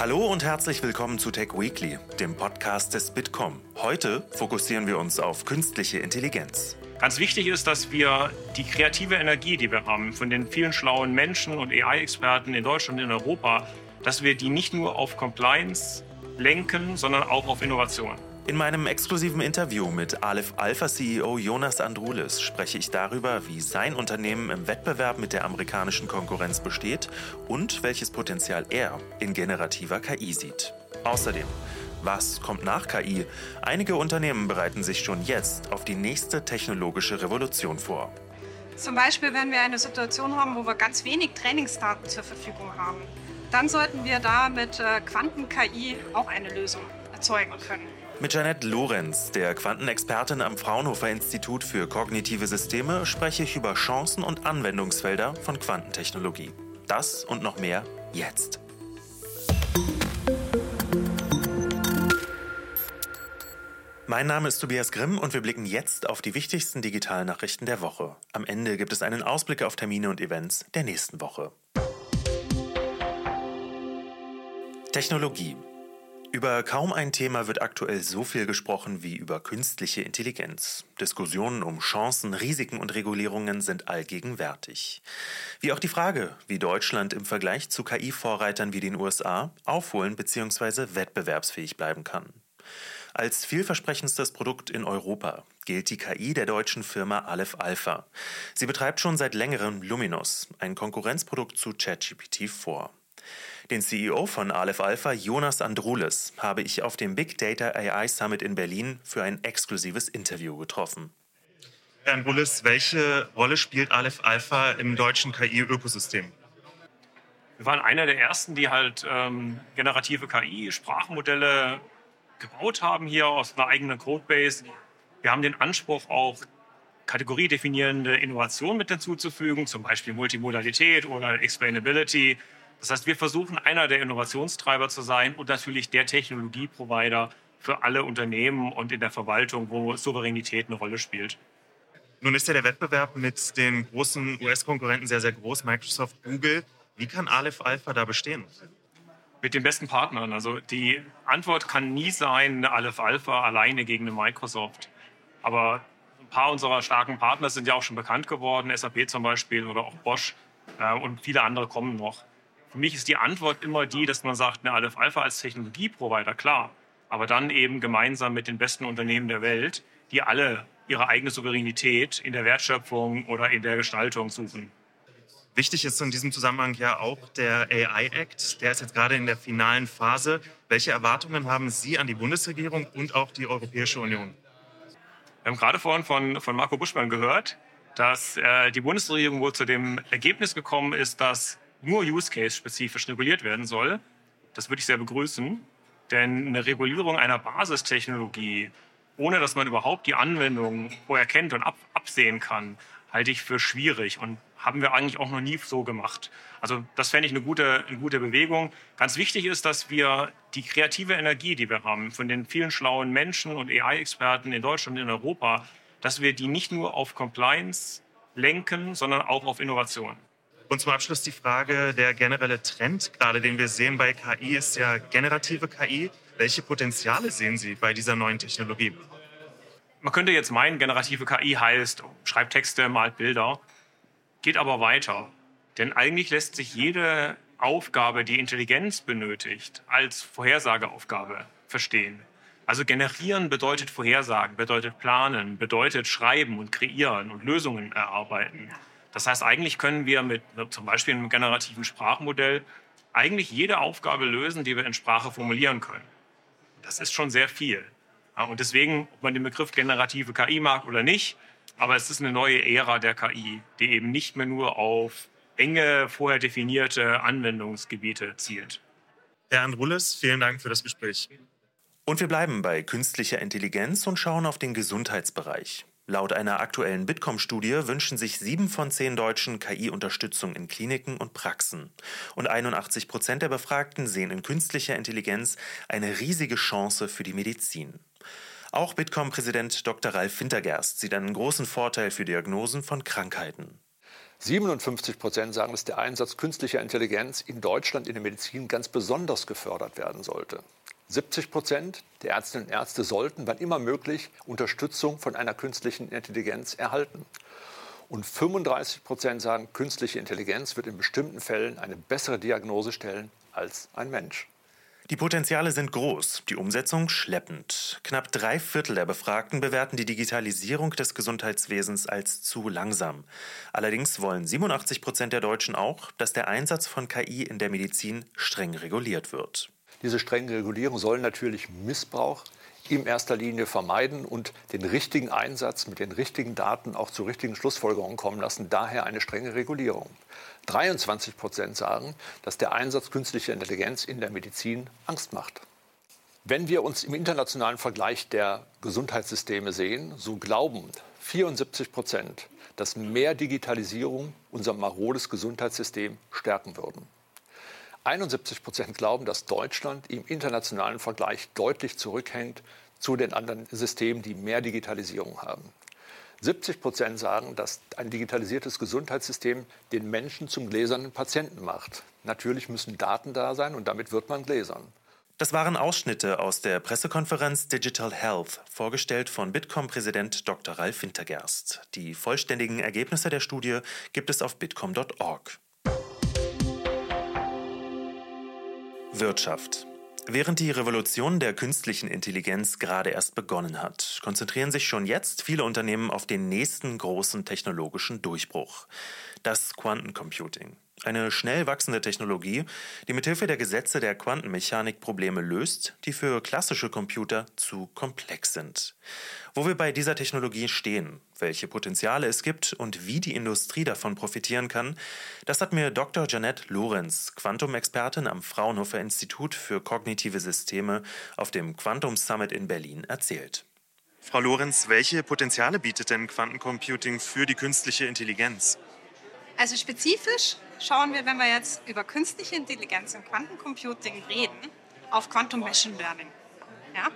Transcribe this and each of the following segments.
Hallo und herzlich willkommen zu Tech Weekly, dem Podcast des Bitkom. Heute fokussieren wir uns auf künstliche Intelligenz. Ganz wichtig ist, dass wir die kreative Energie, die wir haben, von den vielen schlauen Menschen und AI-Experten in Deutschland und in Europa, dass wir die nicht nur auf Compliance lenken, sondern auch auf Innovation. In meinem exklusiven Interview mit Aleph Alpha CEO Jonas Androulis spreche ich darüber, wie sein Unternehmen im Wettbewerb mit der amerikanischen Konkurrenz besteht und welches Potenzial er in generativer KI sieht. Außerdem, was kommt nach KI? Einige Unternehmen bereiten sich schon jetzt auf die nächste technologische Revolution vor. Zum Beispiel, wenn wir eine Situation haben, wo wir ganz wenig Trainingsdaten zur Verfügung haben, dann sollten wir da mit äh, Quanten-KI auch eine Lösung erzeugen können. Mit Janette Lorenz, der Quantenexpertin am Fraunhofer Institut für kognitive Systeme, spreche ich über Chancen und Anwendungsfelder von Quantentechnologie. Das und noch mehr jetzt. Mein Name ist Tobias Grimm und wir blicken jetzt auf die wichtigsten Digitalnachrichten der Woche. Am Ende gibt es einen Ausblick auf Termine und Events der nächsten Woche. Technologie. Über kaum ein Thema wird aktuell so viel gesprochen wie über künstliche Intelligenz. Diskussionen um Chancen, Risiken und Regulierungen sind allgegenwärtig. Wie auch die Frage, wie Deutschland im Vergleich zu KI-Vorreitern wie den USA aufholen bzw. wettbewerbsfähig bleiben kann. Als vielversprechendstes Produkt in Europa gilt die KI der deutschen Firma Aleph Alpha. Sie betreibt schon seit längerem Luminous, ein Konkurrenzprodukt zu ChatGPT 4. Den CEO von Aleph Alpha, Jonas Androules, habe ich auf dem Big Data AI Summit in Berlin für ein exklusives Interview getroffen. Herr Androules, welche Rolle spielt Aleph Alpha im deutschen KI-Ökosystem? Wir waren einer der ersten, die halt ähm, generative KI-Sprachmodelle gebaut haben hier aus einer eigenen Codebase. Wir haben den Anspruch, auch kategoriedefinierende Innovationen mit hinzuzufügen, zum Beispiel Multimodalität oder Explainability. Das heißt, wir versuchen einer der Innovationstreiber zu sein und natürlich der Technologieprovider für alle Unternehmen und in der Verwaltung, wo Souveränität eine Rolle spielt. Nun ist ja der Wettbewerb mit den großen US-Konkurrenten sehr, sehr groß, Microsoft, Google. Wie kann Aleph Alpha da bestehen? Mit den besten Partnern. Also die Antwort kann nie sein, eine Aleph Alpha alleine gegen eine Microsoft. Aber ein paar unserer starken Partner sind ja auch schon bekannt geworden, SAP zum Beispiel oder auch Bosch äh, und viele andere kommen noch. Für mich ist die Antwort immer die, dass man sagt, eine Aleph Alpha als Technologieprovider, klar, aber dann eben gemeinsam mit den besten Unternehmen der Welt, die alle ihre eigene Souveränität in der Wertschöpfung oder in der Gestaltung suchen. Wichtig ist in diesem Zusammenhang ja auch der AI Act. Der ist jetzt gerade in der finalen Phase. Welche Erwartungen haben Sie an die Bundesregierung und auch die Europäische Union? Wir haben gerade vorhin von, von Marco Buschmann gehört, dass äh, die Bundesregierung wohl zu dem Ergebnis gekommen ist, dass nur Use Case spezifisch reguliert werden soll. Das würde ich sehr begrüßen, denn eine Regulierung einer Basistechnologie, ohne dass man überhaupt die Anwendung vorher kennt und ab, absehen kann, halte ich für schwierig und haben wir eigentlich auch noch nie so gemacht. Also das fände ich eine gute, eine gute Bewegung. Ganz wichtig ist, dass wir die kreative Energie, die wir haben, von den vielen schlauen Menschen und AI-Experten in Deutschland und in Europa, dass wir die nicht nur auf Compliance lenken, sondern auch auf Innovation. Und zum Abschluss die Frage, der generelle Trend, gerade den wir sehen bei KI, ist ja generative KI. Welche Potenziale sehen Sie bei dieser neuen Technologie? Man könnte jetzt meinen, generative KI heißt, schreibt Texte, malt Bilder, geht aber weiter. Denn eigentlich lässt sich jede Aufgabe, die Intelligenz benötigt, als Vorhersageaufgabe verstehen. Also generieren bedeutet Vorhersagen, bedeutet planen, bedeutet schreiben und kreieren und Lösungen erarbeiten. Das heißt, eigentlich können wir mit zum Beispiel einem generativen Sprachmodell eigentlich jede Aufgabe lösen, die wir in Sprache formulieren können. Das ist schon sehr viel. Und deswegen, ob man den Begriff generative KI mag oder nicht, aber es ist eine neue Ära der KI, die eben nicht mehr nur auf enge, vorher definierte Anwendungsgebiete zielt. Herr Andrulis, vielen Dank für das Gespräch. Und wir bleiben bei künstlicher Intelligenz und schauen auf den Gesundheitsbereich. Laut einer aktuellen Bitkom-Studie wünschen sich sieben von zehn Deutschen KI-Unterstützung in Kliniken und Praxen. Und 81 Prozent der Befragten sehen in künstlicher Intelligenz eine riesige Chance für die Medizin. Auch Bitkom-Präsident Dr. Ralf Wintergerst sieht einen großen Vorteil für Diagnosen von Krankheiten. 57 Prozent sagen, dass der Einsatz künstlicher Intelligenz in Deutschland in der Medizin ganz besonders gefördert werden sollte. 70 Prozent der Ärztinnen und Ärzte sollten, wann immer möglich, Unterstützung von einer künstlichen Intelligenz erhalten. Und 35 Prozent sagen, künstliche Intelligenz wird in bestimmten Fällen eine bessere Diagnose stellen als ein Mensch. Die Potenziale sind groß, die Umsetzung schleppend. Knapp drei Viertel der Befragten bewerten die Digitalisierung des Gesundheitswesens als zu langsam. Allerdings wollen 87 Prozent der Deutschen auch, dass der Einsatz von KI in der Medizin streng reguliert wird. Diese strenge Regulierung soll natürlich Missbrauch in erster Linie vermeiden und den richtigen Einsatz mit den richtigen Daten auch zu richtigen Schlussfolgerungen kommen lassen. Daher eine strenge Regulierung. 23 Prozent sagen, dass der Einsatz künstlicher Intelligenz in der Medizin Angst macht. Wenn wir uns im internationalen Vergleich der Gesundheitssysteme sehen, so glauben 74 Prozent, dass mehr Digitalisierung unser marodes Gesundheitssystem stärken würden. 71 Prozent glauben, dass Deutschland im internationalen Vergleich deutlich zurückhängt zu den anderen Systemen, die mehr Digitalisierung haben. 70 Prozent sagen, dass ein digitalisiertes Gesundheitssystem den Menschen zum gläsernen Patienten macht. Natürlich müssen Daten da sein und damit wird man gläsern. Das waren Ausschnitte aus der Pressekonferenz Digital Health, vorgestellt von Bitkom-Präsident Dr. Ralf Wintergerst. Die vollständigen Ergebnisse der Studie gibt es auf bitkom.org. Wirtschaft. Während die Revolution der künstlichen Intelligenz gerade erst begonnen hat, konzentrieren sich schon jetzt viele Unternehmen auf den nächsten großen technologischen Durchbruch, das Quantencomputing. Eine schnell wachsende Technologie, die mithilfe der Gesetze der Quantenmechanik Probleme löst, die für klassische Computer zu komplex sind. Wo wir bei dieser Technologie stehen, welche Potenziale es gibt und wie die Industrie davon profitieren kann, das hat mir Dr. Janette Lorenz, Quantum-Expertin am Fraunhofer Institut für kognitive Systeme auf dem Quantum Summit in Berlin, erzählt. Frau Lorenz, welche Potenziale bietet denn Quantencomputing für die künstliche Intelligenz? Also spezifisch schauen wir, wenn wir jetzt über künstliche Intelligenz im Quantencomputing reden, auf Quantum Machine Learning. Ja?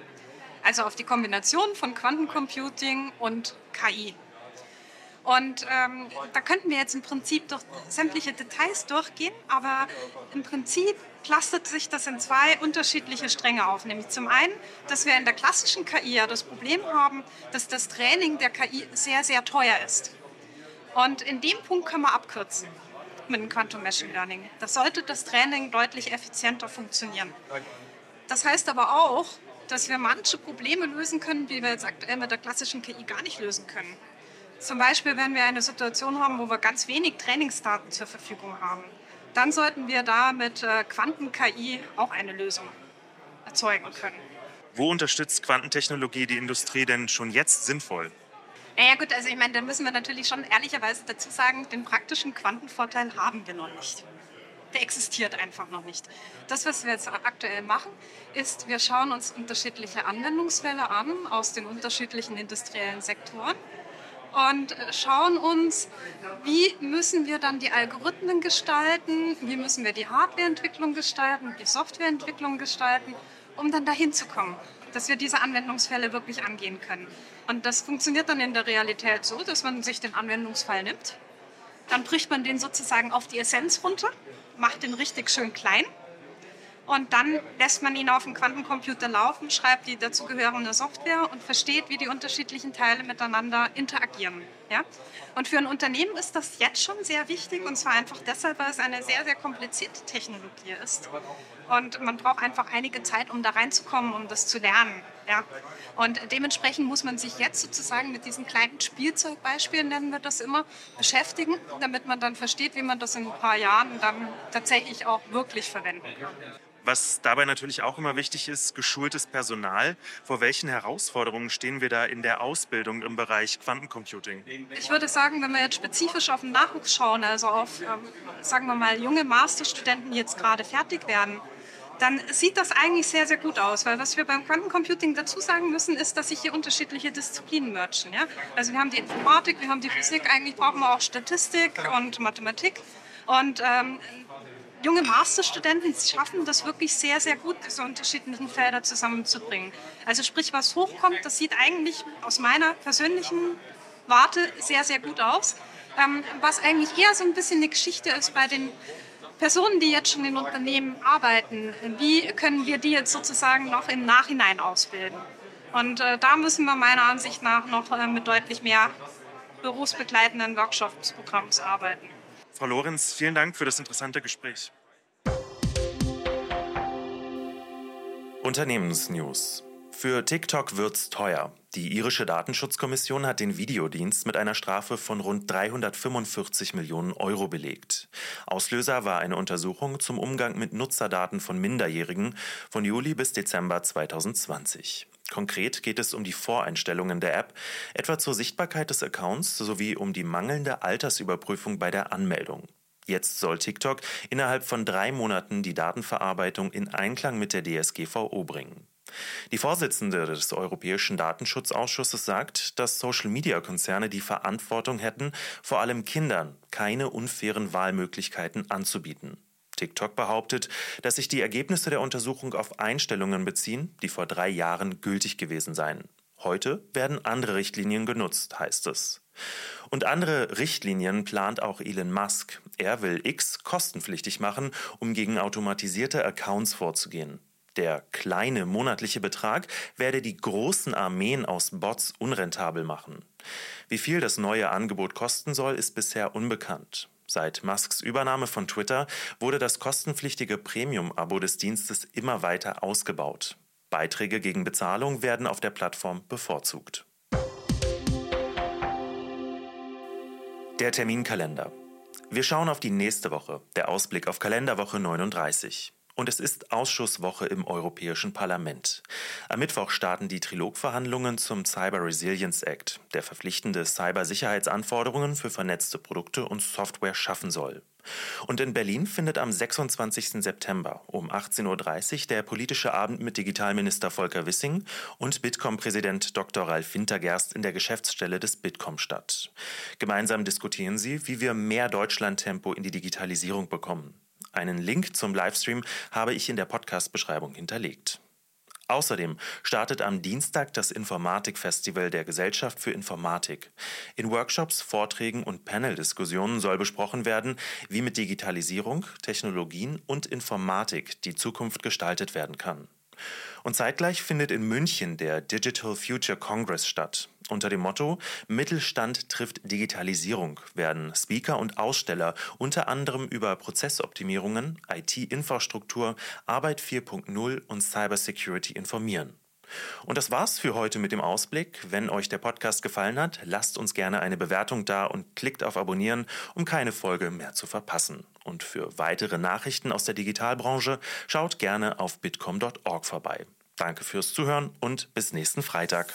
Also auf die Kombination von Quantencomputing und KI. Und ähm, da könnten wir jetzt im Prinzip durch sämtliche Details durchgehen, aber im Prinzip clustert sich das in zwei unterschiedliche Stränge auf. Nämlich zum einen, dass wir in der klassischen KI ja das Problem haben, dass das Training der KI sehr, sehr teuer ist. Und in dem Punkt können wir abkürzen mit dem Quantum Machine Learning. Das sollte das Training deutlich effizienter funktionieren. Das heißt aber auch, dass wir manche Probleme lösen können, die wir jetzt aktuell mit der klassischen KI gar nicht lösen können. Zum Beispiel, wenn wir eine Situation haben, wo wir ganz wenig Trainingsdaten zur Verfügung haben, dann sollten wir da mit äh, Quanten-KI auch eine Lösung erzeugen können. Wo unterstützt Quantentechnologie die Industrie denn schon jetzt sinnvoll? Naja gut, also ich meine, da müssen wir natürlich schon ehrlicherweise dazu sagen, den praktischen Quantenvorteil haben wir noch nicht. Der existiert einfach noch nicht. Das, was wir jetzt aktuell machen, ist, wir schauen uns unterschiedliche Anwendungsfälle an aus den unterschiedlichen industriellen Sektoren und schauen uns, wie müssen wir dann die Algorithmen gestalten, wie müssen wir die Hardwareentwicklung gestalten, die Softwareentwicklung gestalten, um dann dahin zu kommen dass wir diese Anwendungsfälle wirklich angehen können. Und das funktioniert dann in der Realität so, dass man sich den Anwendungsfall nimmt, dann bricht man den sozusagen auf die Essenz runter, macht den richtig schön klein und dann lässt man ihn auf dem Quantencomputer laufen, schreibt die dazugehörende Software und versteht, wie die unterschiedlichen Teile miteinander interagieren. Ja? Und für ein Unternehmen ist das jetzt schon sehr wichtig und zwar einfach deshalb, weil es eine sehr, sehr komplizierte Technologie ist. Und man braucht einfach einige Zeit, um da reinzukommen, um das zu lernen. Ja. Und dementsprechend muss man sich jetzt sozusagen mit diesen kleinen Spielzeugbeispielen, nennen wir das immer, beschäftigen, damit man dann versteht, wie man das in ein paar Jahren dann tatsächlich auch wirklich verwenden kann. Was dabei natürlich auch immer wichtig ist, geschultes Personal. Vor welchen Herausforderungen stehen wir da in der Ausbildung im Bereich Quantencomputing? Ich würde sagen, wenn wir jetzt spezifisch auf den Nachwuchs schauen, also auf, ähm, sagen wir mal, junge Masterstudenten, die jetzt gerade fertig werden, dann sieht das eigentlich sehr, sehr gut aus. Weil was wir beim Quantencomputing dazu sagen müssen, ist, dass sich hier unterschiedliche Disziplinen merchen. Ja? Also wir haben die Informatik, wir haben die Physik, eigentlich brauchen wir auch Statistik und Mathematik. Und ähm, junge Masterstudenten schaffen das wirklich sehr, sehr gut, diese unterschiedlichen Felder zusammenzubringen. Also sprich, was hochkommt, das sieht eigentlich aus meiner persönlichen Warte sehr, sehr gut aus. ähm, was eigentlich eher so ein bisschen eine Geschichte ist bei den Personen, die jetzt schon in Unternehmen arbeiten. Wie können wir die jetzt sozusagen noch im Nachhinein ausbilden? Und äh, da müssen wir meiner Ansicht nach noch äh, mit deutlich mehr berufsbegleitenden Workshops-Programms arbeiten. Frau Lorenz, vielen Dank für das interessante Gespräch. Unternehmensnews. Für TikTok wird's teuer. Die irische Datenschutzkommission hat den Videodienst mit einer Strafe von rund 345 Millionen Euro belegt. Auslöser war eine Untersuchung zum Umgang mit Nutzerdaten von Minderjährigen von Juli bis Dezember 2020. Konkret geht es um die Voreinstellungen der App, etwa zur Sichtbarkeit des Accounts sowie um die mangelnde Altersüberprüfung bei der Anmeldung. Jetzt soll TikTok innerhalb von drei Monaten die Datenverarbeitung in Einklang mit der DSGVO bringen. Die Vorsitzende des Europäischen Datenschutzausschusses sagt, dass Social-Media-Konzerne die Verantwortung hätten, vor allem Kindern keine unfairen Wahlmöglichkeiten anzubieten. TikTok behauptet, dass sich die Ergebnisse der Untersuchung auf Einstellungen beziehen, die vor drei Jahren gültig gewesen seien. Heute werden andere Richtlinien genutzt, heißt es. Und andere Richtlinien plant auch Elon Musk. Er will X kostenpflichtig machen, um gegen automatisierte Accounts vorzugehen. Der kleine monatliche Betrag werde die großen Armeen aus Bots unrentabel machen. Wie viel das neue Angebot kosten soll, ist bisher unbekannt. Seit Musks Übernahme von Twitter wurde das kostenpflichtige Premium-Abo des Dienstes immer weiter ausgebaut. Beiträge gegen Bezahlung werden auf der Plattform bevorzugt. Der Terminkalender. Wir schauen auf die nächste Woche, der Ausblick auf Kalenderwoche 39. Und es ist Ausschusswoche im Europäischen Parlament. Am Mittwoch starten die Trilogverhandlungen zum Cyber Resilience Act, der verpflichtende Cybersicherheitsanforderungen für vernetzte Produkte und Software schaffen soll. Und in Berlin findet am 26. September um 18.30 Uhr der politische Abend mit Digitalminister Volker Wissing und Bitkom-Präsident Dr. Ralf Wintergerst in der Geschäftsstelle des Bitkom statt. Gemeinsam diskutieren sie, wie wir mehr Deutschlandtempo in die Digitalisierung bekommen. Einen Link zum Livestream habe ich in der Podcast-Beschreibung hinterlegt. Außerdem startet am Dienstag das Informatik-Festival der Gesellschaft für Informatik. In Workshops, Vorträgen und Panel-Diskussionen soll besprochen werden, wie mit Digitalisierung, Technologien und Informatik die Zukunft gestaltet werden kann. Und zeitgleich findet in München der Digital Future Congress statt. Unter dem Motto Mittelstand trifft Digitalisierung werden Speaker und Aussteller unter anderem über Prozessoptimierungen, IT-Infrastruktur, Arbeit 4.0 und Cybersecurity informieren. Und das war's für heute mit dem Ausblick. Wenn euch der Podcast gefallen hat, lasst uns gerne eine Bewertung da und klickt auf Abonnieren, um keine Folge mehr zu verpassen. Und für weitere Nachrichten aus der Digitalbranche schaut gerne auf bitcom.org vorbei. Danke fürs Zuhören und bis nächsten Freitag.